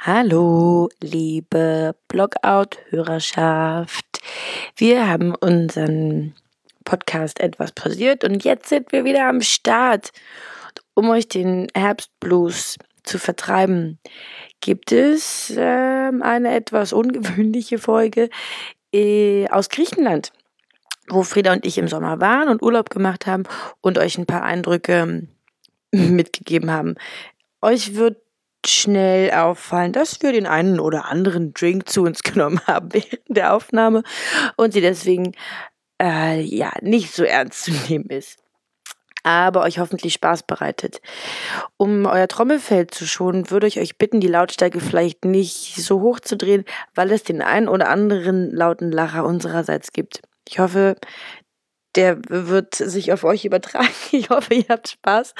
Hallo, liebe Blogout-Hörerschaft. Wir haben unseren Podcast etwas pausiert und jetzt sind wir wieder am Start. Um euch den Herbstblues zu vertreiben, gibt es äh, eine etwas ungewöhnliche Folge äh, aus Griechenland, wo Frieda und ich im Sommer waren und Urlaub gemacht haben und euch ein paar Eindrücke mitgegeben haben. Euch wird schnell auffallen, dass wir den einen oder anderen Drink zu uns genommen haben während der Aufnahme und sie deswegen äh, ja nicht so ernst zu nehmen ist. Aber euch hoffentlich Spaß bereitet. Um euer Trommelfell zu schonen, würde ich euch bitten, die Lautstärke vielleicht nicht so hoch zu drehen, weil es den einen oder anderen lauten Lacher unsererseits gibt. Ich hoffe, der wird sich auf euch übertragen. Ich hoffe, ihr habt Spaß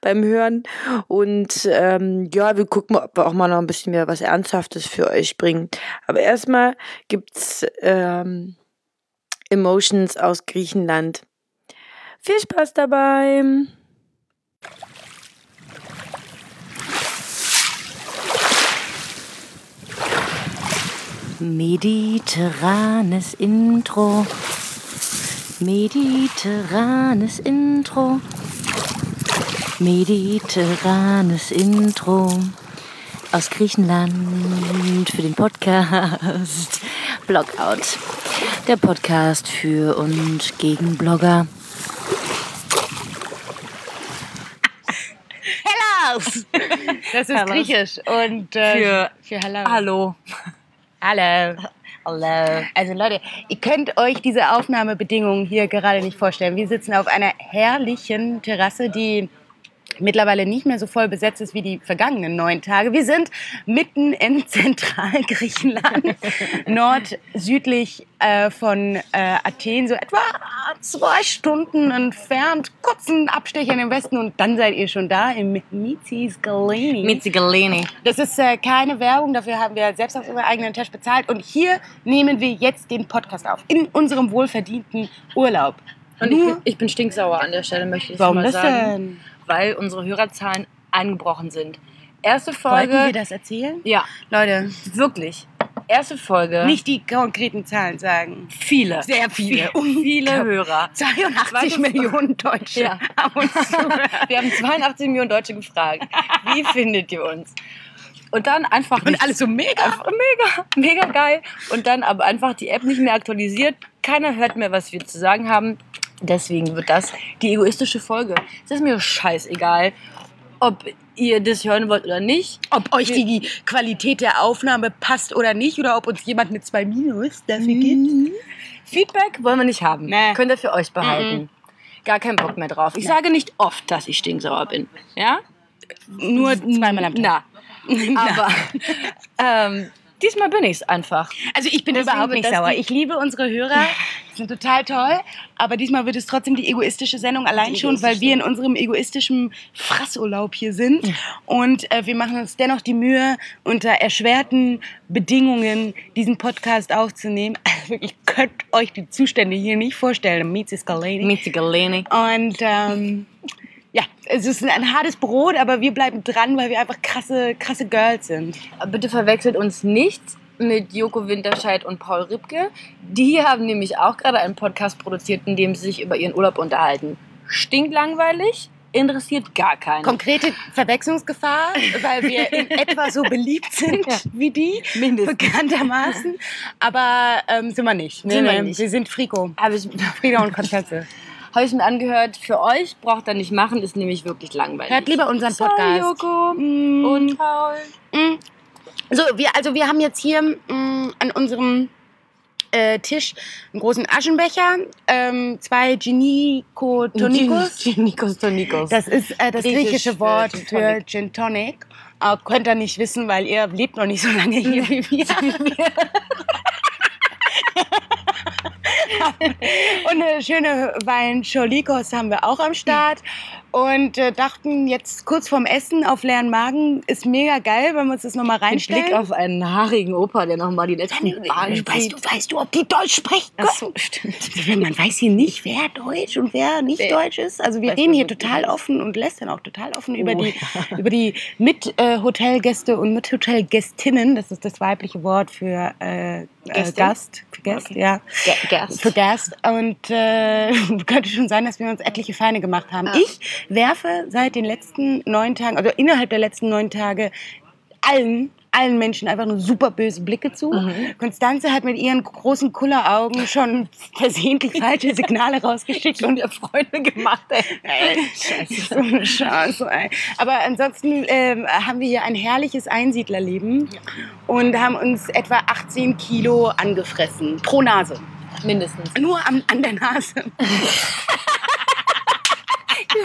beim Hören. Und ähm, ja, wir gucken, ob wir auch mal noch ein bisschen mehr was Ernsthaftes für euch bringen. Aber erstmal gibt's ähm, Emotions aus Griechenland. Viel Spaß dabei! Mediterranes Intro. Mediterranes Intro. Mediterranes Intro aus Griechenland für den Podcast Blogout. Der Podcast für und gegen Blogger. Hellas! Das ist Hellas. griechisch und äh, Für- für Hello. Hallo. Hallo. Hallo. Also Leute, ihr könnt euch diese Aufnahmebedingungen hier gerade nicht vorstellen. Wir sitzen auf einer herrlichen Terrasse, die mittlerweile nicht mehr so voll besetzt ist wie die vergangenen neun Tage. Wir sind mitten in Zentralgriechenland, nord-südlich äh, von äh, Athen, so etwa zwei Stunden entfernt, kurzen Abstecher in den Westen und dann seid ihr schon da im Mizis Galeni. Mitzigaleni. Das ist äh, keine Werbung, dafür haben wir selbst aus unserer eigenen Tasche bezahlt. Und hier nehmen wir jetzt den Podcast auf, in unserem wohlverdienten Urlaub. Und ich bin, ich bin stinksauer an der Stelle, möchte ich Warum mal das sagen. denn? Weil unsere Hörerzahlen eingebrochen sind. Erste Wollten Folge. wir das erzählen? Ja, Leute, wirklich. Erste Folge. nicht die konkreten Zahlen sagen. viele. Sehr viele. Viele Hörer. 82 Zweite- Millionen Deutsche Ja. haben uns zugehört. Wir haben 82 Millionen Deutsche gefragt. Wie findet ihr uns? Und dann einfach Und alles so mega. Mega, mega geil. Und dann aber einfach die App nicht mehr aktualisiert. Keiner hört mehr, was wir zu sagen haben. Deswegen wird das die egoistische Folge. Es ist mir scheißegal, ob ihr das hören wollt oder nicht. Ob euch die Qualität der Aufnahme passt oder nicht, oder ob uns jemand mit zwei Minus dafür gibt. Feedback wollen wir nicht haben. Nee. Könnt ihr für euch behalten. Gar keinen Bock mehr drauf. Ich sage nicht oft, dass ich stinksauer bin. Ja? Nur zweimal am Tag. Na. Aber ähm, diesmal bin ich es einfach. Also ich bin überhaupt nicht sauer. Ich liebe unsere Hörer, sind total toll. Aber diesmal wird es trotzdem die egoistische Sendung, allein Die schon, weil wir in unserem egoistischen Frassurlaub hier sind. Und äh, wir machen uns dennoch die Mühe, unter erschwerten Bedingungen diesen Podcast aufzunehmen. Also ihr könnt euch die Zustände hier nicht vorstellen. Mizis Galeni. Mitzigaleni. Und ähm, ja, es ist ein hartes Brot, aber wir bleiben dran, weil wir einfach krasse, krasse Girls sind. Bitte verwechselt uns nicht mit Joko Winterscheid und Paul Ripke. Die haben nämlich auch gerade einen Podcast produziert, in dem sie sich über ihren Urlaub unterhalten. Stinklangweilig, interessiert gar keinen. Konkrete Verwechslungsgefahr, weil wir in etwa so beliebt sind Ja. wie die, Mindestens. bekanntermaßen. Aber ähm, sind wir nicht. Sind wir nicht. Wir sind Frico. Habe ich, Frieda und Konstanze. Hab ich mir angehört. Für euch braucht ihr nicht machen, ist nämlich wirklich langweilig. Hört lieber unseren Sorry, Podcast. Joko Mm. und Paul. Mm. So, wir, also wir haben jetzt hier mm, an unserem äh, Tisch einen großen Aschenbecher, ähm, zwei Geniko Tonicos. Nikos Tonikos. Das ist äh, das Griechisch griechische für Wort Gin für. Gin Tonic. Äh, könnt ihr nicht wissen, weil ihr lebt noch nicht so lange hier wie wir. Und eine schöne Wein Cholikos haben wir auch am Start. Und äh, dachten jetzt kurz vorm Essen auf leeren Magen ist mega geil, wenn wir uns das nochmal reinstellen. Blick auf einen haarigen Opa, der nochmal die letzten Bahnen weißt, zieht. du, weißt du, ob die Deutsch sprechen Ach so, stimmt. Man weiß hier nicht, wer Deutsch und wer nicht Nee. Deutsch ist. Also wir Weiß reden hier total nicht. offen und lästern auch total offen über Oh, die, über die Mit-Hotelgäste und Mit-Hotelgästinnen. Das ist das weibliche Wort für äh, äh, Gästin? Gast. Für Gast, ja. Ga- Gast. Für Gast. Und äh, könnte schon sein, dass wir uns etliche Feinde gemacht haben. Ja. Ich werfe seit den letzten neun Tagen, also innerhalb der letzten neun Tage, allen, allen Menschen einfach nur super böse Blicke zu. Mhm. Konstanze hat mit ihren großen Kulleraugen schon versehentlich falsche Signale rausgeschickt und mir Freunde gemacht, ey. Scheiße, so eine Chance, ey. Aber ansonsten ähm, haben wir hier ein herrliches Einsiedlerleben und haben uns etwa 18 Kilo angefressen pro Nase. Mindestens. Nur am, an der Nase.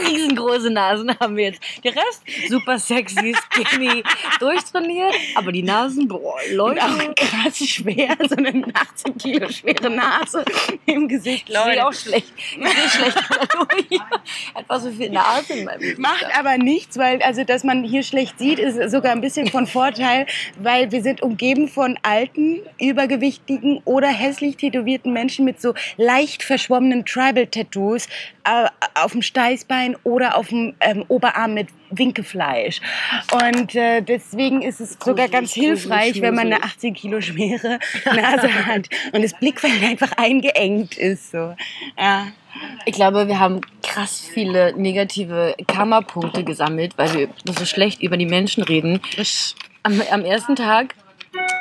Riesengroße Nasen haben wir jetzt. Der Rest, super sexy, skinny, durchtrainiert. Aber die Nasen, boah, Und Leute. auch krass schwer, so eine 18 Kilo schwere Nase im Gesicht. Leute. auch schlecht. Sehe schlecht dadurch. Einfach so viel Nase in meinem Gesicht. Macht aber nichts, weil also dass man hier schlecht sieht, ist sogar ein bisschen von Vorteil, weil wir sind umgeben von alten, übergewichtigen oder hässlich tätowierten Menschen mit so leicht verschwommenen Tribal-Tattoos äh, auf dem Steißbein oder auf dem ähm, Oberarm mit Winkefleisch. Und äh, deswegen ist es sogar Gruselig, ganz hilfreich, gruselig, wenn man eine gruselig. 18 Kilo schwere Nase hat und das Blickfeld einfach eingeengt ist. So. Ja. Ich glaube, wir haben krass viele negative Karma-Punkte gesammelt, weil wir so schlecht über die Menschen reden. Am, am ersten Tag,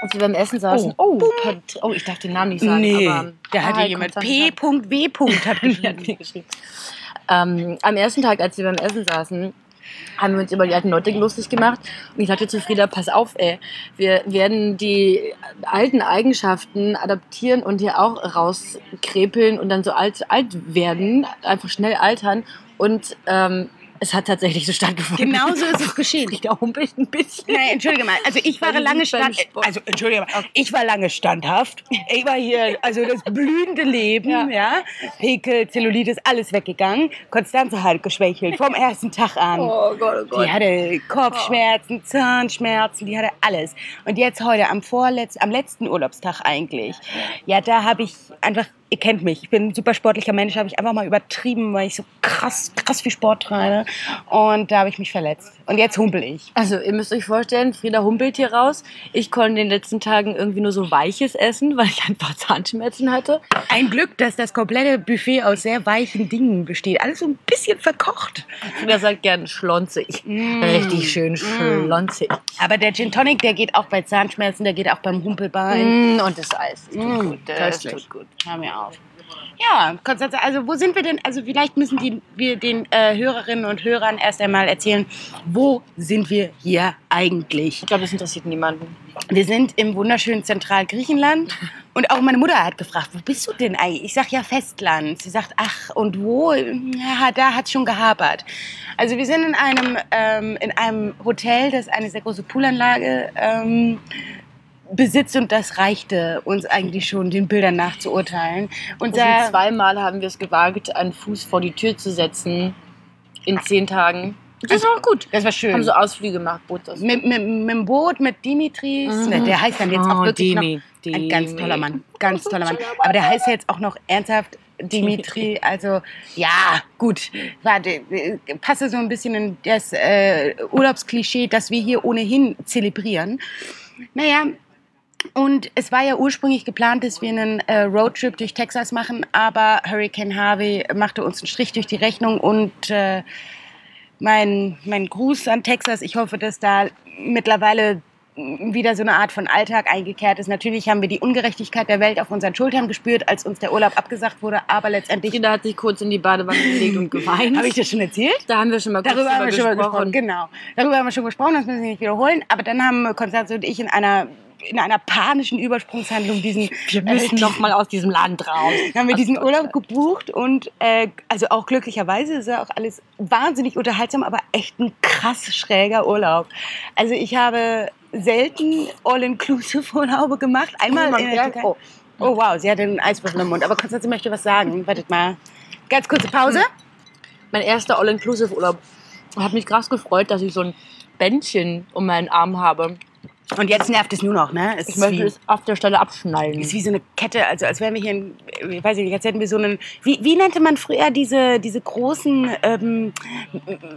als wir beim Essen saßen. Oh, Pat- oh ich darf den Namen nicht sagen. Nee, aber, da hatte Ah, jemand P.W. hat geschrieben. Ähm, am ersten Tag, als wir beim Essen saßen, haben wir uns über die alten Leute lustig gemacht. Und ich sagte zu Frieda, pass auf, ey, wir werden die alten Eigenschaften adaptieren und hier auch rauskrepeln und dann so alt, alt werden, einfach schnell altern. Und ähm, es hat tatsächlich so stattgefunden. Genauso ist es geschehen. Frieda humpelt ein bisschen. Nein, entschuldige mal. Also ich war lange stand, also entschuldige mal. Ich war lange standhaft. Ich war hier, also das blühende Leben, ja. Ja. Pickel, Zellulitis, alles weggegangen. Konstanze hat geschwächelt vom ersten Tag an. Oh Gott, oh Die hatte Kopfschmerzen, Zahnschmerzen, die hatte alles. Und jetzt heute am vorletzten, am letzten Urlaubstag eigentlich, ja, da habe ich einfach, ihr kennt mich, ich bin ein super sportlicher Mensch, habe ich einfach mal übertrieben, weil ich so krass, krass viel Sport treibe. Und da habe ich mich verletzt. Und jetzt humpel ich. Also, ihr müsst euch vorstellen, Frieda humpelt hier raus. Ich konnte in den letzten Tagen irgendwie nur so Weiches essen, weil ich einfach Zahnschmerzen hatte. Ein Glück, dass das komplette Buffet aus sehr weichen Dingen besteht. Alles so ein bisschen verkocht. Frieda sagt gern schlonzig. Richtig schön schlonzig. Aber der Gin Tonic, der geht auch bei Zahnschmerzen, der geht auch beim Humpelbein. Mm, und das Eis. Das tut Mm, gut. Das köstlich. tut gut. Hör mir auf. Ja, Konstanze, also wo sind wir denn? Also vielleicht müssen die, wir den äh, Hörerinnen und Hörern erst einmal erzählen, wo sind wir hier eigentlich? Ich glaube, das interessiert niemanden. Wir sind im wunderschönen Zentralgriechenland und auch meine Mutter hat gefragt, wo bist du denn eigentlich? Ich sag ja Festland. Sie sagt, ach und wo? Ja, da hat schon gehapert. Also wir sind in einem, ähm, in einem Hotel, das eine sehr große Poolanlage ähm, besitzt und das reichte uns eigentlich schon, den Bildern nach zu urteilen. Und Also da, zweimal haben wir es gewagt, einen Fuß vor die Tür zu setzen. In zehn Tagen. Das war auch gut. das war schön. Haben so Ausflüge gemacht, Boot aus. mit, mit, mit dem Boot, mit Dimitris, Mhm. der heißt dann jetzt auch Oh, wirklich Dimi, noch, ein ganz toller Mann, ganz toller Mann. Aber der heißt ja jetzt auch noch ernsthaft Dimitri, also ja, gut, warte, passe so ein bisschen in das äh, Urlaubsklischee, das wir hier ohnehin zelebrieren. Naja, und es war ja ursprünglich geplant, dass wir einen äh, Roadtrip durch Texas machen, aber Hurricane Harvey machte uns einen Strich durch die Rechnung und äh, mein, mein Gruß an Texas. Ich hoffe, dass da mittlerweile wieder so eine Art von Alltag eingekehrt ist. Natürlich haben wir die Ungerechtigkeit der Welt auf unseren Schultern gespürt, als uns der Urlaub abgesagt wurde, aber letztendlich... Frieda hat sich kurz in die Badewanne gelegt und geweint. Habe ich das schon erzählt? da haben wir schon mal kurz Darüber haben wir drüber schon mal gesprochen. Genau. Darüber haben wir schon gesprochen, das müssen wir nicht wiederholen. Aber dann haben Konstanze und ich in einer, in einer panischen Übersprungshandlung diesen. Wir müssen äh, noch mal aus diesem Land raus. haben wir diesen Urlaub gebucht und äh, also auch glücklicherweise ist ja auch alles wahnsinnig unterhaltsam, aber echt ein krass schräger Urlaub. Also ich habe selten All-Inclusive-Urlaube gemacht. Einmal in der Türkei. oh. Oh wow, sie hat einen Eiswürfel im Mund. Aber Konstanze möchte was sagen. Wartet mal. Ganz kurze Pause. mein erster All-Inclusive-Urlaub. Ich habe mich krass gefreut, dass ich so ein Bändchen um meinen Arm habe. Und jetzt nervt es nur noch, ne? Es Ich ist möchte wie, es auf der Stelle abschneiden. ist wie so eine Kette, also als wären wir hier, in, ich weiß nicht, als hätten wir so einen, wie, wie nannte man früher diese, diese großen, ähm,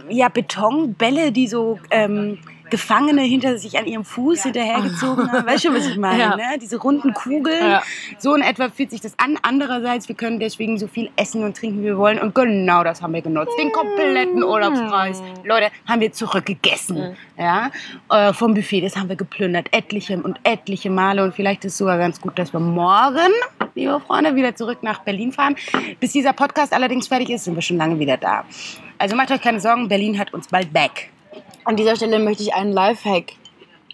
ja, Betonbälle, die so ähm, Gefangene hinter sich an ihrem Fuß hinterhergezogen haben. Weißt du, was ich meine? Ja. Ne? Diese runden Kugeln. Ja. So in etwa fühlt sich das an. Andererseits, wir können deswegen so viel essen und trinken, wie wir wollen. Und genau das haben wir genutzt. Den kompletten Urlaubspreis. Leute, haben wir zurückgegessen. Ja? Äh, vom Buffet. Das haben wir geplündert. Etliche und etliche Male. Und vielleicht ist es sogar ganz gut, dass wir morgen, liebe Freunde, wieder zurück nach Berlin fahren. Bis dieser Podcast allerdings fertig ist, sind wir schon lange wieder da. Also macht euch keine Sorgen, Berlin hat uns bald back. An dieser Stelle möchte ich einen Lifehack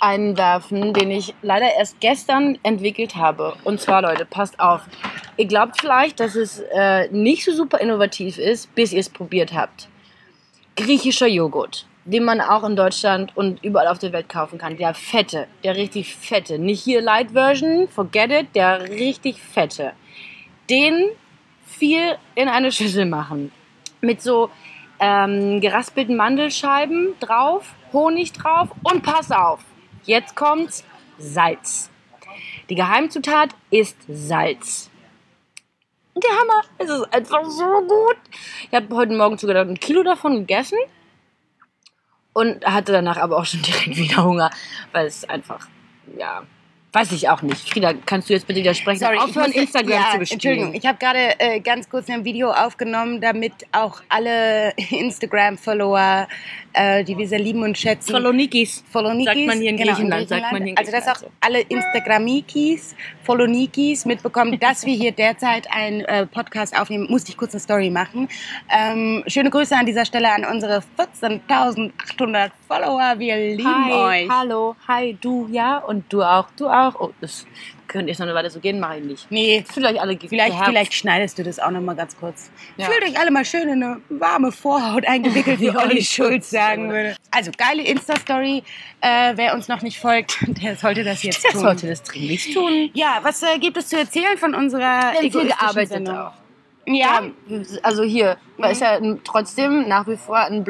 einwerfen, den ich leider erst gestern entwickelt habe. Und zwar, Leute, passt auf. Ihr glaubt vielleicht, dass es äh, nicht so super innovativ ist, bis ihr es probiert habt. Griechischer Joghurt, den man auch in Deutschland und überall auf der Welt kaufen kann. Der fette, der richtig fette. Nicht hier Light Version, forget it, der richtig fette. Den viel in eine Schüssel machen. Mit so ähm, geraspelten Mandelscheiben drauf, Honig drauf und pass auf, jetzt kommt's Salz. Die Geheimzutat ist Salz. Der Hammer, es ist einfach so gut. Ich habe heute Morgen sogar ein Kilo davon gegessen und hatte danach aber auch schon direkt wieder Hunger, weil es einfach, ja, weiß ich auch nicht. Frieda, kannst du jetzt bitte widersprechen? Sorry, ich Aufhören, Instagram ja, zu bespielen. Entschuldigung, ich habe gerade äh, ganz kurz ein Video aufgenommen, damit auch alle Instagram-Follower, äh, die wir sehr lieben und schätzen, Salonikis. Follonikis, Sagt man hier in genau, Griechenland, sagt man hier in also dass auch alle Instagramikis, Follonikis mitbekommen, dass wir hier derzeit einen äh, Podcast aufnehmen, musste ich kurz eine Story machen. Ähm, schöne Grüße an dieser Stelle an unsere 14.800 Follower, wir lieben Hi, euch. hallo, hi, du, ja, und du auch, du auch. Oh, das könnte jetzt noch eine Weile so gehen, mache ich nicht. Nee, Fühlt euch alle Vielleicht, vielleicht schneidest du das auch noch mal ganz kurz. Ja. Fühlt euch alle mal schön in eine warme Vorhaut eingewickelt, wie Olli Schulz sagen würde. Also geile Insta-Story. Äh, wer uns noch nicht folgt, der sollte das jetzt Der tun. sollte das dringlich tun. Ja, was äh, gibt es zu erzählen von unserer Wir viel gearbeitet Sendung? auch. Ja, Also hier, man ist ja trotzdem nach wie vor ein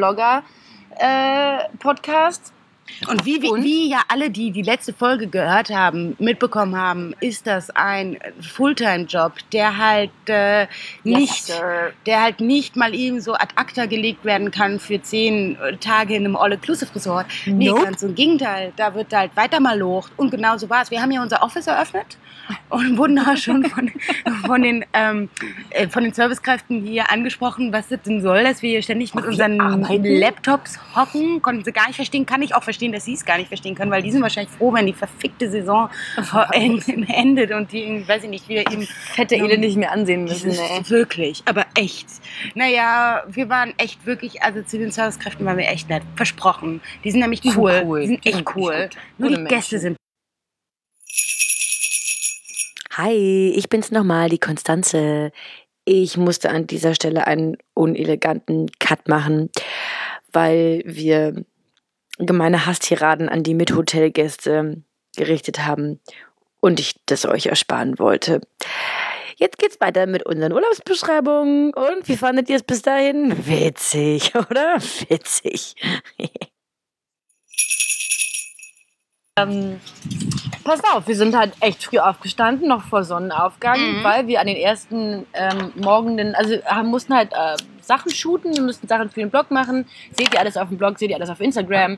Blogger-Podcast. Und wie, wie, wie ja alle, die die letzte Folge gehört haben, mitbekommen haben, ist das ein Fulltime-Job, der halt äh, nicht, sir. der halt nicht mal eben so ad acta gelegt werden kann für zehn Tage in einem All-Inclusive-Resort. Nee, Nope. ganz im Gegenteil. Da wird halt weiter mal locht. Und genau so war es. Wir haben ja unser Office eröffnet und wurden da schon von, von, den, ähm, äh, von den Servicekräften hier angesprochen, was das denn soll, dass wir hier ständig mit unseren? Laptops hocken. Konnten sie gar nicht verstehen. Kann ich auch verstehen, dass sie es gar nicht verstehen können, weil die sind wahrscheinlich froh, wenn die verfickte Saison endet und die, weiß ich nicht, wieder eben Fette Ele nicht mehr ansehen müssen. Ey. wirklich, aber echt. Naja, wir waren echt wirklich, also zu den Servicekräften waren wir echt nett. Versprochen. Die sind nämlich Die sind cool. cool. Die sind echt cool. Nur die Gäste sind Hi, ich bin's nochmal, die Konstanze. Ich musste an dieser Stelle einen uneleganten Cut machen, weil wir gemeine Hasstiraden an die Mithotelgäste gerichtet haben und ich das euch ersparen wollte. Jetzt geht's weiter mit unseren Urlaubsbeschreibungen. Und wie fandet ihr es bis dahin? Witzig, oder? Witzig. Pass auf, wir sind halt echt früh aufgestanden, noch vor Sonnenaufgang, Mhm. weil wir an den ersten ähm, Morgenden, also haben, mussten halt äh, Sachen shooten, wir mussten Sachen für den Blog machen. Seht ihr alles auf dem Blog, seht ihr alles auf Instagram.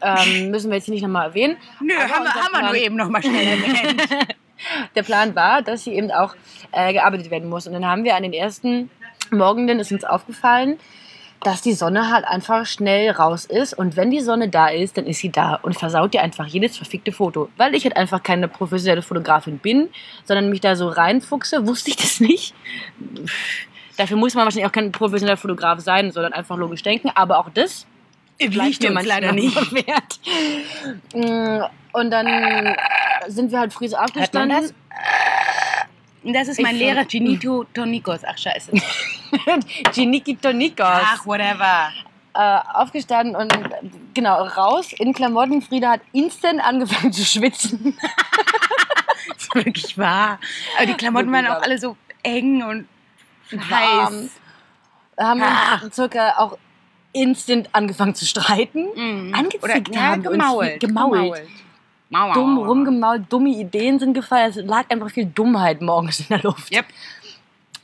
Ähm, müssen wir jetzt hier nicht nochmal erwähnen. Nö, Aber haben wir, haben wir nur eben noch mal schnell erwähnt. Der Plan war, dass hier eben auch äh, gearbeitet werden muss. Und dann haben wir an den ersten Morgenden, ist uns aufgefallen, dass die Sonne halt einfach schnell raus ist. Und wenn die Sonne da ist, dann ist sie da und versaut dir einfach jedes verfickte Foto. Weil ich halt einfach keine professionelle Fotografin bin, sondern mich da so reinfuchse, wusste ich das nicht. Dafür muss man wahrscheinlich auch kein professioneller Fotograf sein, sondern einfach logisch denken. Aber auch das Liegt uns leider nicht. verwehrt. Mm, Und dann sind wir halt früh so aufgestanden. das? Das ist mein Ich Lehrer, Ginito Tonikos. Ach, scheiße. Giniki Tonikos. Ach, whatever. Äh, aufgestanden und genau raus in Klamotten. Frieda hat instant angefangen zu schwitzen. Das ist wirklich wahr. Aber die Klamotten waren auch alle so eng und heiß. Warm. haben Ah. wir circa auch instant angefangen zu streiten. Mhm. Angezickt Oder ja, haben uns gemault. gemault. Mau, Dumm mau. rumgemault, dumme Ideen sind gefallen. Es lag einfach viel Dummheit morgens in der Luft. Yep.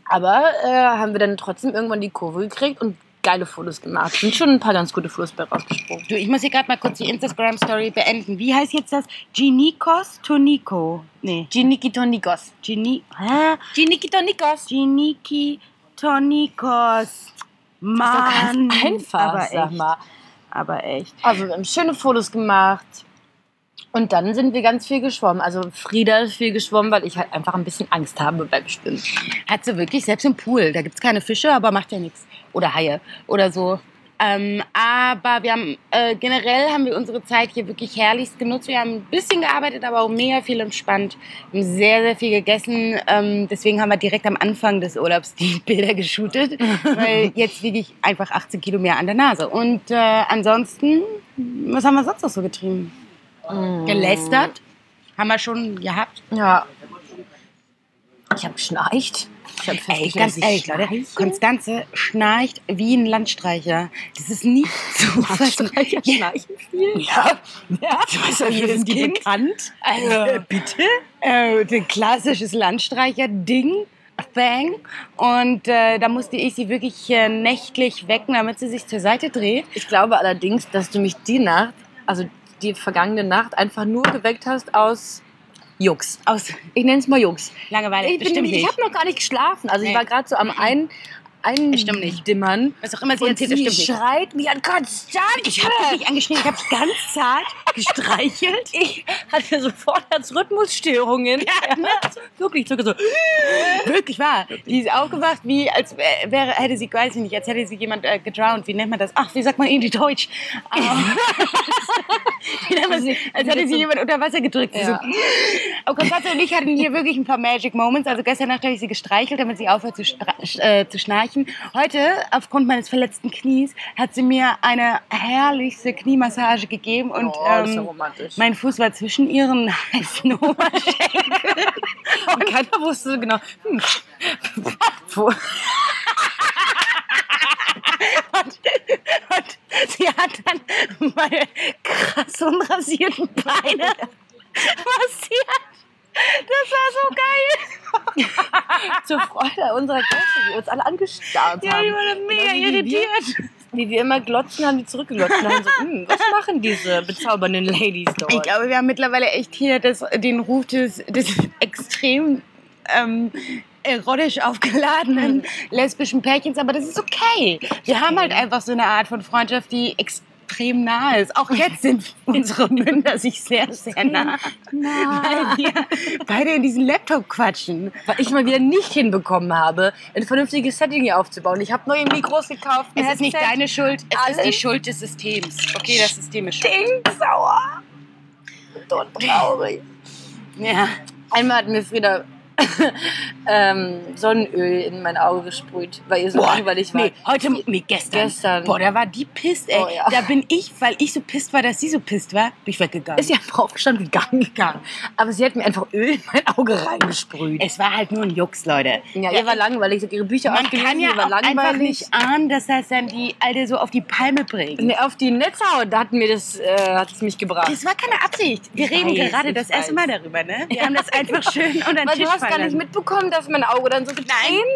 Aber äh, haben wir dann trotzdem irgendwann die Kurve gekriegt und geile Fotos gemacht. Sind schon ein paar ganz gute Fotos bei rausgesprungen. Du, ich muss hier gerade mal kurz die Instagram-Story beenden. Wie heißt jetzt das? Ginikos Toniko. Nee. Giniki Tonikos. Gini. Hä? Giniki Tonikos. Giniki Tonikos. Mann. Ganz einfach, aber sag echt. mal. Aber echt. Also wir haben schöne Fotos gemacht. Und dann sind wir ganz viel geschwommen. Also Frieda ist viel geschwommen, weil ich halt einfach ein bisschen Angst habe beim Schwimmen. Hat sie wirklich, selbst im Pool. Da gibt es keine Fische, aber macht ja nichts. Oder Haie oder so. Ähm, aber wir haben äh, generell haben wir unsere Zeit hier wirklich herrlichst genutzt. Wir haben ein bisschen gearbeitet, aber auch mega viel entspannt. Wir haben sehr, sehr viel gegessen. Ähm, deswegen haben wir direkt am Anfang des Urlaubs die Bilder geshootet, weil jetzt wiege ich einfach 18 Kilo mehr an der Nase. Und äh, ansonsten, was haben wir sonst noch so getrieben? Gelästert. Haben wir schon gehabt. Ja. Ich habe geschnarcht. Ich habe Ey, ganz ehrlich, Leute, Konstanze schnarcht wie ein Landstreicher. Das ist nicht zu fassen. schnarchen viel. Ja, Ja, für jedes Kind. bekannt. also, bitte? Äh, ein klassisches Landstreicher-Ding. Bang. Und äh, da musste ich sie wirklich äh, nächtlich wecken, damit sie sich zur Seite dreht. Ich glaube allerdings, dass du mich die Nacht, also die vergangene Nacht, einfach nur geweckt hast aus Jux. Aus Ich nenne es mal Jux. Langeweile. Ich, bin Bestimmt nämlich- ich nicht. habe noch gar nicht geschlafen. Also ich Nee. war gerade so am ein, ein Stimmt nicht. Dimmern. Was auch immer sie erzählt, das sie stimmt nicht. schreit mich an konstant. Ich habe dich nicht angeschnitten, ich habe ganz zart gestreichelt. Ich hatte sofort Herzrhythmusstörungen. Ja, ne? Wirklich, sogar so. Wirklich wahr. Die ist aufgewacht, wie als wär- wäre, hätte sie, weiß ich nicht, als hätte sie jemand äh, gedrowned. Wie nennt man das? Ach, wie sagt man in die Deutsch? Ähm, wie nennt man das? Als hätte sie jemand unter Wasser gedrückt. Ja. So, aber Konstanze und ich hatten hier wirklich ein paar Magic Moments. Also gestern Nacht habe ich sie gestreichelt, damit sie aufhört zu, äh, zu schnarchen. Heute, aufgrund meines verletzten Knies, hat sie mir eine herrlichste Kniemassage gegeben. Und Oh, ähm, mein Fuß war zwischen ihren heißen Oberschenkeln. Und keiner wusste so genau. Hm. Wo- Und sie hat dann meine krass unrasierten Beine massiert. Das war so geil. Zur Freude unserer Gäste, die uns alle angestarrt Ja, haben. die war dann mega Genau wie irritiert. Wir, wie wir immer glotzen, haben die zurückgeglotzt und haben so, hm, was machen diese bezaubernden Ladies dort? Ich glaube, wir haben mittlerweile echt hier das, den Ruf des, des extrem ähm, erotisch aufgeladenen lesbischen Pärchens, aber das ist okay. Wir haben halt einfach so eine Art von Freundschaft, die extrem nah ist. Auch jetzt sind unsere Münder sich sehr, sehr nah, weil wir beide in diesen Laptop quatschen. Weil ich mal wieder nicht hinbekommen habe, ein vernünftiges Setting hier aufzubauen. Ich habe neue Mikros gekauft. Es ist nicht deine Schuld, es ist die Alles. Schuld des Systems. Okay, das System ist schuld. Stinksauer. Und traurig. Ja. Einmal hat mir Frieda ähm, Sonnenöl in mein Auge gesprüht, weil ihr so langweilig war. Nee, heute, nee, gestern. Gestern. Boah, da war die pisst, ey. Oh, ja. Da bin ich, weil ich so pisst war, dass sie so pisst war, bin ich weggegangen. Ist ja einfach aufgestanden gegangen, gegangen. Aber sie hat mir einfach Öl in mein Auge reingesprüht. es war halt nur ein Jux, Leute. Ja, ihr war langweilig. Ihre Bücher Man ausgelesen, kann ja auch einfach nicht ahnen, dass das dann die Alte so auf die Palme bringt. Nee, auf die Netzhaut hat mir das, äh, hat es mich gebracht. Das war keine Absicht. Wir Ich reden weiß, gerade das erste. Mal darüber, ne? Wir haben das einfach schön unter den Tisch gar nicht mitbekommen, dass mein Auge dann so getränt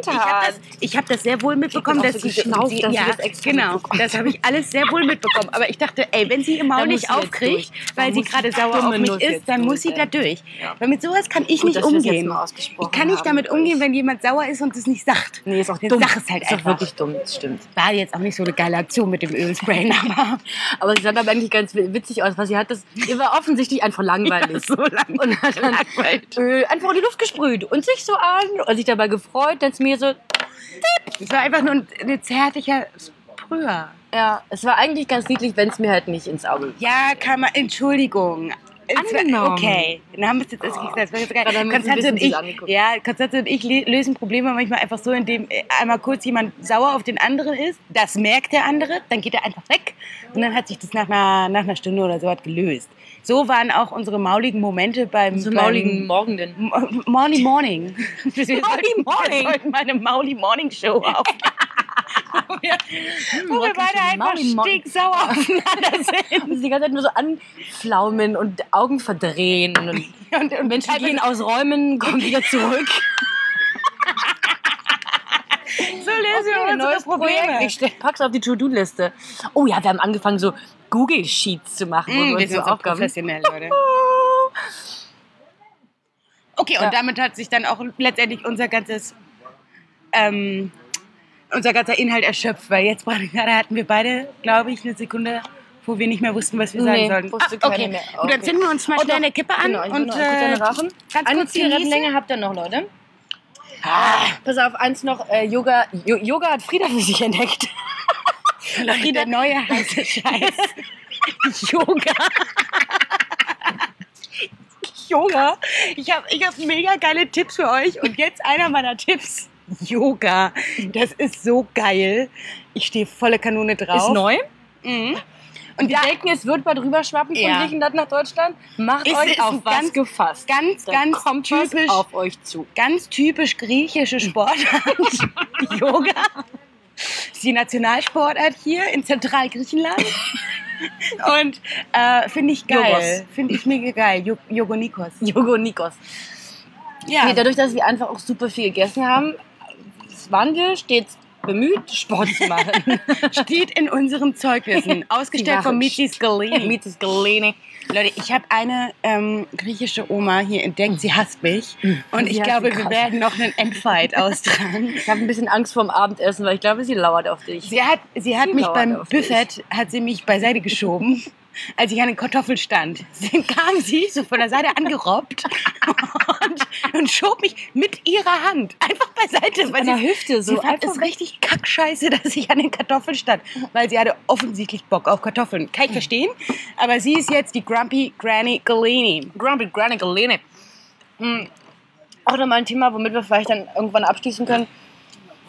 ich habe hat. das, hab das sehr wohl mitbekommen, dass so sie geschnauft, sie- dass sie ja, das extra genau, das habe ich alles sehr wohl mitbekommen. Aber ich dachte, ey, wenn sie ihr Maul nicht sie aufkriegt, weil sie gerade die sauer auf mich ist, dann muss sie da durch. Ja. Weil mit sowas kann ich Gut, nicht umgehen. Ich kann nicht damit mit umgehen, wenn jemand sauer ist und es nicht sagt. Nee, ist auch dumm. Sag es halt ist auch einfach. wirklich dumm, das stimmt. War jetzt auch nicht so eine geile Aktion mit dem Ölsprayen, aber Aber sie sah aber eigentlich ganz witzig aus, weil sie hat das, ihr war offensichtlich einfach langweilig. so lang. Und hat dann Langweilig. Öl einfach in die Luft gesprüht und sich so an und sich dabei gefreut, dass mir so, Es war einfach nur ein, ein zärtlicher Sprüher. ja, es war eigentlich ganz niedlich, wenn es mir halt nicht ins Auge Ja, kann man, Entschuldigung. Angenommen. Okay, dann haben wir es jetzt gesagt. Uns ein Konstanze und ich, ja, Konstanze und ich lösen Probleme manchmal einfach so, indem äh, einmal kurz jemand sauer auf den anderen ist. Das merkt der andere, dann geht er einfach weg und dann hat sich das nach einer, nach einer Stunde oder so hat gelöst. So waren auch unsere mauligen Momente beim so beim- mauligen Morgenden. M- Morning Morning. Wir sollten- Morning. Wir sollten mal eine Mauli Morning Show auf. wo wir, wo wir beide einfach stinksauer aufeinander sind. Und sie die ganze Zeit nur so anflaumen und Augen verdrehen. Und, Und, und Menschen gehen aus Räumen, kommen wieder zurück. Lösen wir unsere neues. Projekt. Ich pack's auf die To-Do-Liste. Oh ja, wir haben angefangen, so Google-Sheets zu machen. Mm, wir sind so Aufgaben. professionell, Leute. Okay, und Ja. damit hat sich dann auch letztendlich unser ganzes, ähm, unser ganzer Inhalt erschöpft, weil jetzt gerade hatten wir beide, glaube ich, eine Sekunde, wo wir nicht mehr wussten, was wir sagen Nee, sollten. wusste Ah, okay. mehr. Gut, dann Okay. zünden wir uns mal schnell eine Kippe an Genau, und eine äh, ganz kurz Zigarettenlänge genießen. habt ihr noch, Leute. Ah, pass auf, eins noch. Äh, Yoga, Jo- Yoga hat Frieda für sich entdeckt. Leute, der neue heiße Scheiß. Yoga. Yoga. Ich habe ich hab mega geile Tipps für euch. Und jetzt einer meiner Tipps. Yoga. Das ist so geil. Ich stehe volle Kanone drauf. Ist neu. Mhm. Und wir denken, es wird bald rüberschwappen von Ja. Griechenland nach Deutschland. Macht Ist- euch ist auf was ganz- gefasst. Ganz, Da ganz kommt typisch. auf euch zu. Ganz typisch griechische Sportart. Yoga. ist die Nationalsportart hier in Zentralgriechenland. Und äh, finde ich geil. Finde ich mega geil. Jo Jogonikos. Jogo Nikos. Ja. Nee, dadurch, dass wir einfach auch super viel gegessen haben, waren wir stets bemüht, Sport zu machen. steht in unseren Zeugnissen. Ausgestellt von. Mitis Galene. Leute, ich habe eine ähm, griechische Oma hier entdeckt. Sie hasst mich. Und Die ich glaube, wir werden noch einen Endfight austragen. Ich habe ein bisschen Angst vorm Abendessen, weil ich glaube, sie lauert auf dich. Sie hat, sie hat Sie mich beim dich. Buffet, hat sie mich beiseite geschoben, als ich an den Kartoffeln stand. Dann kam sie so von der Seite angerobbt und, und schob mich mit ihrer Hand einfach beiseite. Weil An der sie, Hüfte, so sie fand es richtig kackscheiße, dass ich an den Kartoffeln stand. Weil sie hatte offensichtlich Bock auf Kartoffeln. Kann ich verstehen. Aber sie ist jetzt die Grumpy Granny Galini. Grumpy Granny Galene. Hm. Auch nochmal ein Thema, womit wir vielleicht dann irgendwann abschließen können.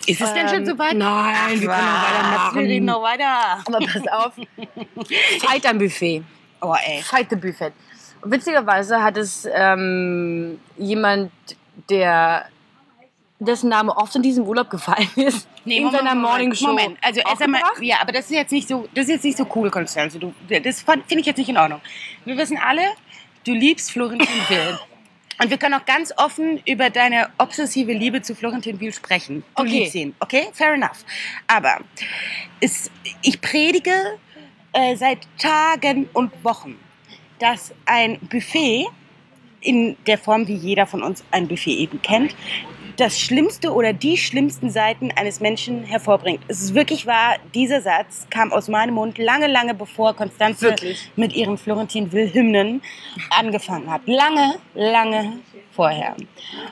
Ist es denn schon Ähm, soweit? nein, wir können noch weitermachen. Wir reden noch weiter. Aber pass auf. Fight am Buffet. Oh, ey. Fight the Buffet. Und witzigerweise hat es ähm, jemand, der dessen Name oft in diesem Urlaub gefallen ist, in seiner Morning Show. Moment, also erst einmal, ja, aber das ist jetzt nicht so, das ist jetzt nicht so cool, Konstanze. Du, das finde ich jetzt nicht in Ordnung. Wir wissen alle, du liebst Florentin Will. Und wir können auch ganz offen über deine obsessive Liebe zu Florentin Will sprechen. Du Okay. liebst ihn, okay? Fair enough. Aber es, ich predige äh, seit Tagen und Wochen, dass ein Buffet in der Form, wie jeder von uns ein Buffet eben kennt, das Schlimmste oder die schlimmsten Seiten eines Menschen hervorbringt. Es ist wirklich wahr, dieser Satz kam aus meinem Mund lange, lange bevor Konstanze Wirklich? mit ihren Florentin Will-Hymnen angefangen hat. Lange, lange vorher.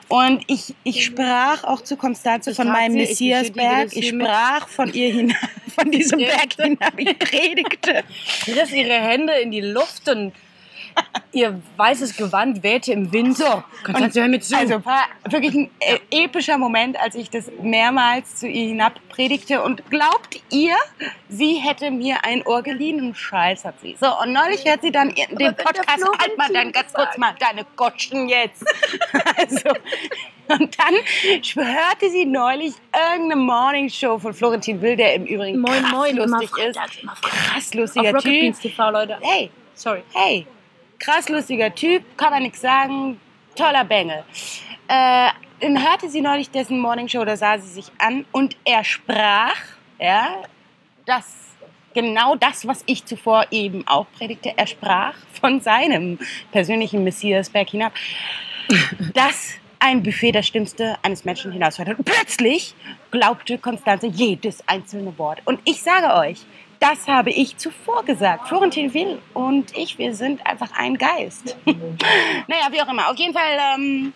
Und ich, ich sprach auch zu Konstanze von meinem sie, Messiasberg. Ich sprach von ihr hinab, von diesem Berg hinab. Ich predigte. Sie riss ihre Hände in die Luft und ihr weißes Gewand wehte im Wind. So, Und, hör mir zu. Also war wirklich ein äh, epischer Moment, als ich das mehrmals zu ihr hinab predigte. Und glaubt ihr, sie hätte mir ein Ohr geliehen? Und Scheiß hat sie. So, und neulich hört sie dann ihren- den Podcast. Halt mal dann ganz kurz mal deine Gotschen jetzt. also, und dann hörte sie neulich irgendeine Morningshow von Florentin Will, der im Übrigen Moin, krass moin, immer lustig ist. freitags, immer Krass Auf lustiger Rocket Typ. Beans TV, Leute. Hey, Sorry. hey, krass lustiger Typ, kann man nichts sagen, toller Bengel. Äh, dann hörte sie neulich dessen Morningshow, da sah sie sich an und er sprach, ja, das, genau das, was ich zuvor eben auch predigte, er sprach von seinem persönlichen Messiasberg hinab, dass ein Buffet das Schlimmste eines Menschen hinausfällt. Und plötzlich glaubte Konstanze jedes einzelne Wort. Und ich sage euch, das habe ich zuvor gesagt. Florentin Will und ich, wir sind einfach ein Geist. naja, wie auch immer. Auf jeden Fall ähm,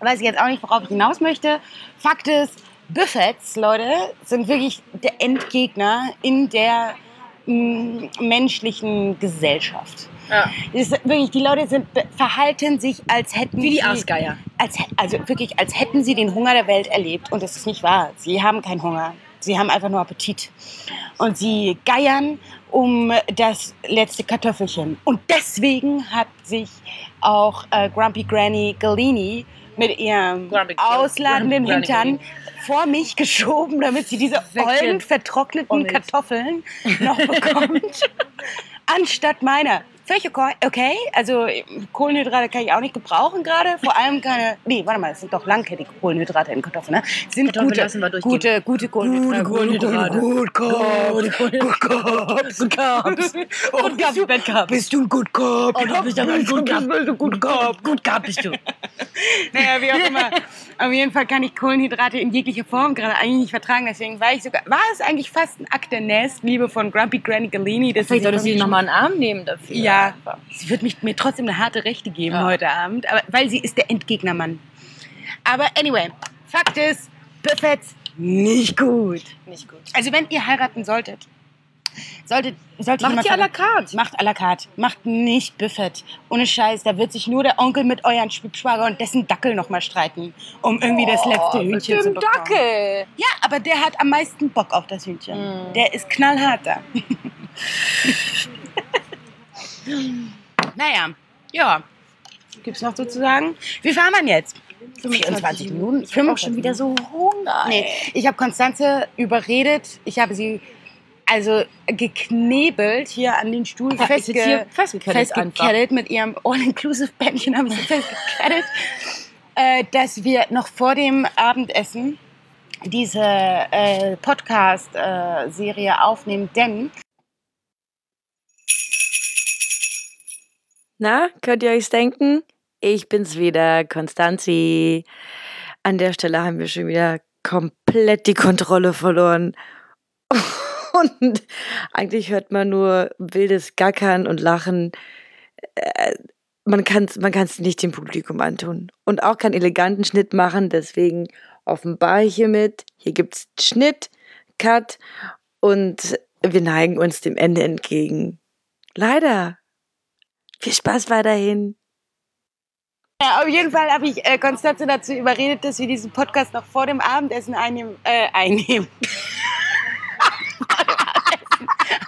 weiß ich jetzt auch nicht, worauf ich hinaus möchte. Fakt ist, Buffets, Leute, sind wirklich der Endgegner in der mm, menschlichen Gesellschaft. Ja. Ist wirklich, die Leute sind, verhalten sich, als hätten Wie die sie, Aasgeier. als, also wirklich, als hätten sie den Hunger der Welt erlebt. Und das ist nicht wahr. Sie haben keinen Hunger. Sie haben einfach nur Appetit. Und sie geiern um das letzte Kartoffelchen. Und deswegen hat sich auch äh, Grumpy Granny Galini mit ihrem Grumpy- ausladenden Grumpy Hintern vor mich geschoben, damit sie diese ollen, vertrockneten. Kartoffeln noch bekommt. anstatt meiner. Völlig okay. Also Kohlenhydrate kann ich auch nicht gebrauchen gerade. Vor allem keine. Nee, warte mal, es sind doch langkettige Kohlenhydrate in Kartoffeln, ne? Sind Kartoffeln gute, lassen wir durchgehen. gute, gute Kohlenhydrate. Kohlenhydrate. Gut Carbs. Gut. Good Carbs. Oh, Good Carbs, Bad Carbs. Bist du ein Good Carb? Oh, du bist aber ein Good Carb. Bist du? Gut Carb bist du. Naja, wie auch immer. Auf jeden Fall kann ich Kohlenhydrate in jeglicher Form gerade eigentlich nicht vertragen. Deswegen war ich sogar, war es eigentlich fast ein Akt der Nächstliebe von Grumpy Granny Galini. Vielleicht solltest du mir nochmal einen Arm nehmen dafür. Ja, sie wird mich, mir trotzdem eine harte Rechte geben Ja. heute Abend, aber, weil sie ist der Endgegnermann. Aber anyway, Fakt ist, Buffets nicht gut. Nicht gut. Also wenn ihr heiraten solltet, solltet, sollte Macht die à la carte. Macht à la carte. Macht nicht Buffet. Ohne Scheiß, da wird sich nur der Onkel mit euren Schwager und dessen Dackel nochmal streiten, um irgendwie das letzte Hühnchen zu Dem bekommen. Dackel. Ja, aber der hat am meisten Bock auf das Hühnchen. Mm. Der ist knallhart da. naja, ja. Gibt's noch sozusagen? Wie fahren wir jetzt? 24 Minuten. Ich habe auch schon wieder so Hunger. Nee, ich habe Konstanze überredet. Ich habe sie also geknebelt hier an den Stuhl Ja, hier festge festgekettet mit ihrem All-Inclusive-Bändchen habe ich sie festgekettet, äh, dass wir noch vor dem Abendessen diese äh, Podcast-Serie aufnehmen, denn Na, könnt ihr euch denken? Ich bin's wieder, Konstanzi. An der Stelle haben wir schon wieder komplett die Kontrolle verloren. Und eigentlich hört man nur wildes Gackern und Lachen. Äh, Man kann es man kann's nicht dem Publikum antun. Und auch keinen eleganten Schnitt machen. Deswegen offenbar hiermit. Hier gibt's Schnitt, Cut und wir neigen uns dem Ende entgegen. Leider. Viel Spaß weiterhin. Ja, auf jeden Fall habe ich äh, Konstanze dazu überredet, dass wir diesen Podcast noch vor dem Abendessen einnehmen. Äh, einnehmen.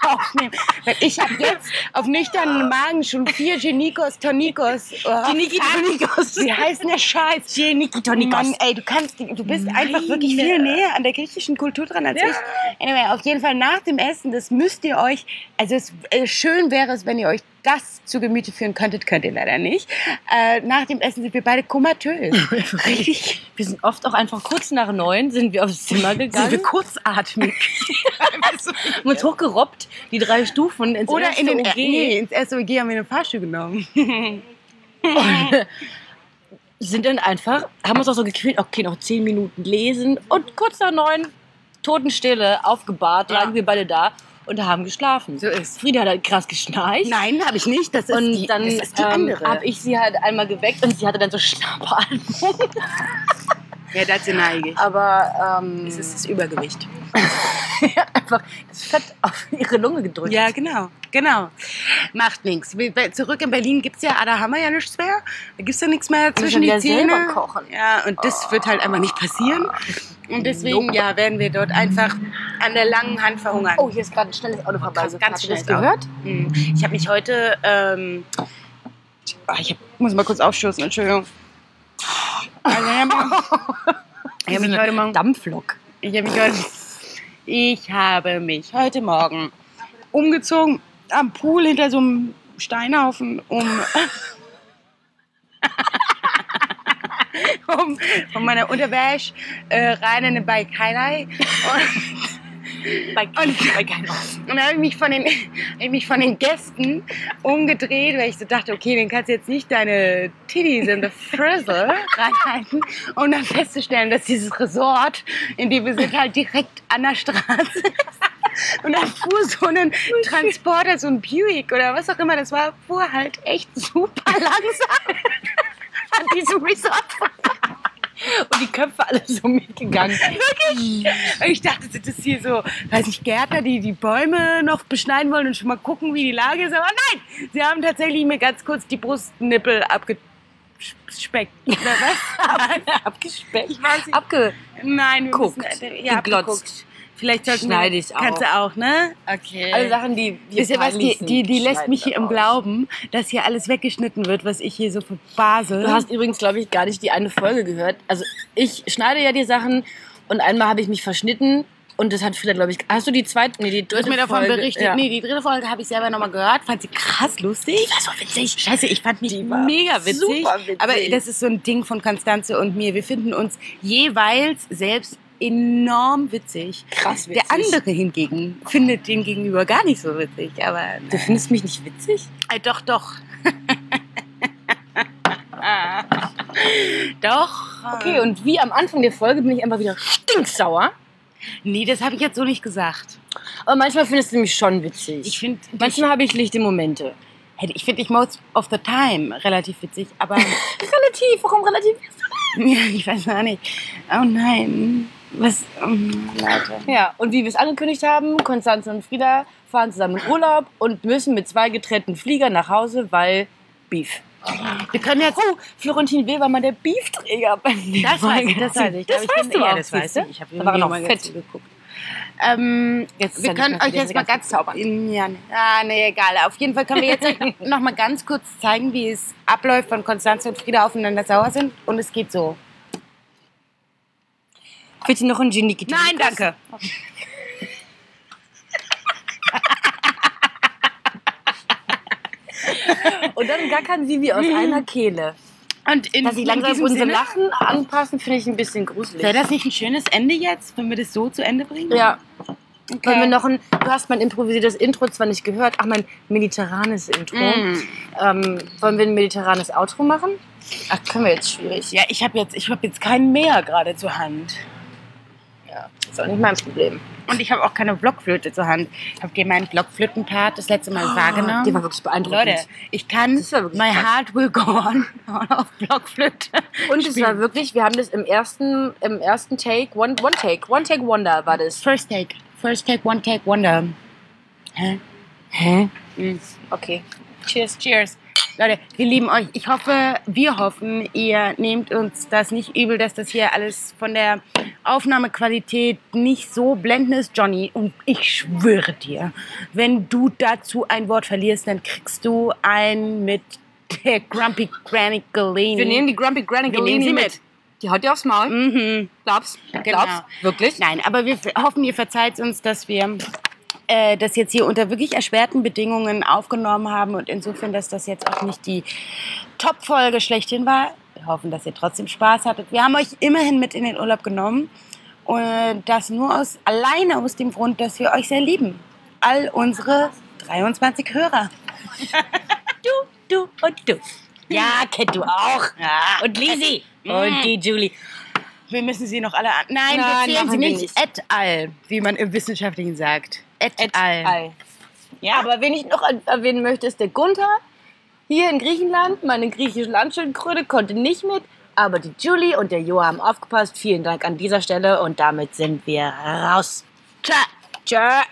Aufnehmen. Weil ich habe jetzt auf nüchternen Magen schon vier Genikos, Tonikos. Oh, Geniki. Tonikos. Wie heißt der Scheiß? Geniki Tonikos. Mann, ey, du kannst, du bist einfach wirklich viel näher an der griechischen Kultur dran als ich. Anyway, auf jeden Fall nach dem Essen, das müsst ihr euch, also es, äh, schön wäre es, wenn ihr euch das zu Gemüte führen könntet, könnt ihr leider nicht. Äh, nach dem Essen sind wir beide komatös. Richtig. Wir sind oft auch einfach kurz nach neun sind wir aufs Zimmer gegangen. kurzatmig. haben uns hochgerobbt, die drei Stufen ins Oder erste in den, OG. nee, ins erste OG haben wir einen Fahrstuhl genommen. sind dann einfach, haben uns auch so gequält, okay, noch zehn Minuten lesen und kurz nach neun, Totenstille, aufgebahrt, Ja. lagen wir beide da und haben geschlafen. So ist. Frieda hat halt krass geschnarcht. Nein, habe ich nicht. Das ist Und die, dann das ist die ähm, andere. habe ich sie halt einmal geweckt und sie hatte dann so Schnappatmung. ja, dazu neige ich. Aber ähm, Es ist das Übergewicht. einfach das Fett auf ihre Lunge gedrückt. Ja, genau, genau. Macht nichts. Zurück in Berlin gibt es ja, ah, da haben wir ja nichts mehr. Da gibt es ja nichts mehr zwischen die Zähne. selber kochen. Ja, und das wird halt einfach nicht passieren. Und deswegen, Nope. ja, werden wir dort einfach an der langen Hand verhungern. Oh, hier ist gerade ein schnelles Auto vorbei. Ganz Habt ihr das schnell gehört? Hm. Ich habe mich heute, ähm, ah, ich hab, muss mal kurz aufstoßen, Entschuldigung. Also, ich habe ich hab mich heute Morgen Dampflok. Ich habe mich heute, ich habe mich heute Morgen umgezogen am Pool hinter so einem Steinhaufen, um, um von meiner Unterwäsche äh, rein in den Highlight. Und, Bei, Und- bei und dann habe ich mich von den, ich mich von den Gästen umgedreht, weil ich so dachte, okay, den kannst du jetzt nicht deine Titties in the Frizzle reinhalten, um dann festzustellen, dass dieses Resort, in dem wir sind, halt direkt an der Straße ist. Und dann fuhr so ein Transporter, so ein Buick oder was auch immer das war, fuhr halt echt super langsam an diesem Resort. Und die Köpfe alle so mitgegangen. Wirklich? Und ich dachte, das ist hier so, weiß ich, Gärtner, die die Bäume noch beschneiden wollen und schon mal gucken, wie die Lage ist. Aber nein, sie haben tatsächlich mir ganz kurz die Brustnippel abgespeckt. Oder was? Abgespeckt. Ich weiß nicht. Abge Nein, wir Guckt. müssen, ja, Geglotzt. Vielleicht sollten Schneide ich auch. Kannst du auch, ne? Okay. Alle Sachen, die wir Wisst ihr was, die, die, die lässt mich hier im. Glauben, dass hier alles weggeschnitten wird, was ich hier so verbase. Du hast übrigens, glaube ich, gar nicht die eine Folge gehört. Also ich schneide ja die Sachen und einmal habe ich mich verschnitten und das hat Frieda, glaube ich. Hast du die zweite? Nee, die Du hast dritte mir davon Folge, berichtet. Ja. Nee, die dritte Folge habe ich selber nochmal gehört. Fand sie krass lustig. Die war so witzig. Scheiße, ich fand mich mega witzig. super witzig. Aber das ist so ein Ding von Konstanze und mir. Wir finden uns jeweils selbst enorm witzig. Krass Der witzig. andere hingegen findet den Gegenüber gar nicht so witzig. Aber Du findest mich nicht witzig? äh, doch, doch. doch. Okay, und wie am Anfang der Folge bin ich einfach wieder stinksauer. Nee, das habe ich jetzt so nicht gesagt. Aber manchmal findest du mich schon witzig. Ich finde, manchmal habe ich lichte Momente. ich finde dich most of the time relativ witzig, aber Relativ, warum relativ? ja, ich weiß gar nicht. Oh nein. Was? Leute. Ja, und wie wir es angekündigt haben, Konstanze und Frieda fahren zusammen in Urlaub und müssen mit zwei getrennten Fliegern nach Hause, weil Beef. Wir können jetzt. Oh, Florentin Will war mal der Beefträger beim Das weiß ich, das weiß ich. Das weißt du ja, auch, das weiß siehst du? ich. Ich habe Da war noch fett. geguckt. Ähm, wir können euch jetzt mal ganz zaubern. Ja, ah, nee, egal. Auf jeden Fall können wir jetzt noch mal ganz kurz zeigen, wie es abläuft, wenn Konstanze und Frieda aufeinander sauer sind. Und es geht so. Bitte noch ein Genie Nein, danke. Und dann gackern sie wie aus einer Kehle. Und in, Dass sie langsam in unser Sinne, Lachen anpassen, finde ich ein bisschen gruselig. wäre das nicht ein schönes Ende jetzt, wenn wir das so zu Ende bringen? Ja. Okay. Wollen wir noch ein, du hast mein improvisiertes Intro zwar nicht gehört, ach, mein mediterranes Intro. Mm. Ähm, wollen wir ein mediterranes Outro machen? Ach, können wir jetzt schwierig. Ja, ich habe jetzt, ich hab jetzt kein Meer gerade zur Hand. Ist auch nicht mein Problem. Und ich habe auch keine Blockflöte zur Hand. Habt ihr meinen Blockflötenpart das letzte Mal wahrgenommen? Der war wirklich beeindruckend. Leute, ich kann My krass. Heart Will Go On auf Blockflöte. Und es war wirklich, wir haben das im ersten, im ersten Take, One, One Take, One Take Wonder war das. First Take. First Take, One Take, Wonder. Hä? Hä? Mhm. Okay. Cheers. Cheers. Leute, wir lieben euch. Ich hoffe, wir hoffen, ihr nehmt uns das nicht übel, dass das hier alles von der Aufnahmequalität nicht so blendend ist, Johnny. Und ich schwöre dir, wenn du dazu ein Wort verlierst, dann kriegst du ein mit der Grumpy Granny Galene. Wir nehmen die Grumpy Granny Galini mit. mit. Die haut dir aufs Maul. Mhm. Glaubst? Genau. Glaubst? Wirklich? Nein, aber wir hoffen, ihr verzeiht uns, dass wir äh, das jetzt hier unter wirklich erschwerten Bedingungen aufgenommen haben und insofern, dass das jetzt auch nicht die Top-Folge schlechthin war. Wir hoffen, dass ihr trotzdem Spaß hattet. Wir haben euch immerhin mit in den Urlaub genommen und das nur aus, alleine aus dem Grund, dass wir euch sehr lieben. All unsere 23 Hörer. Du, du und du. Ja, kennt du auch. Ja. Und Lisi. Mm. Und die Julie. Wir müssen sie noch alle an. Nein, Nein, wir zählen sie nicht. Et al, wie man im Wissenschaftlichen sagt. Et, al. Ei. Ja, aber wen ich noch erwähnen möchte, ist der Gunther. Hier in Griechenland, meine griechische Landschildkröte konnte nicht mit, aber die Julie und der Jo haben aufgepasst. Vielen Dank an dieser Stelle und damit sind wir raus. Tschö. Tschö.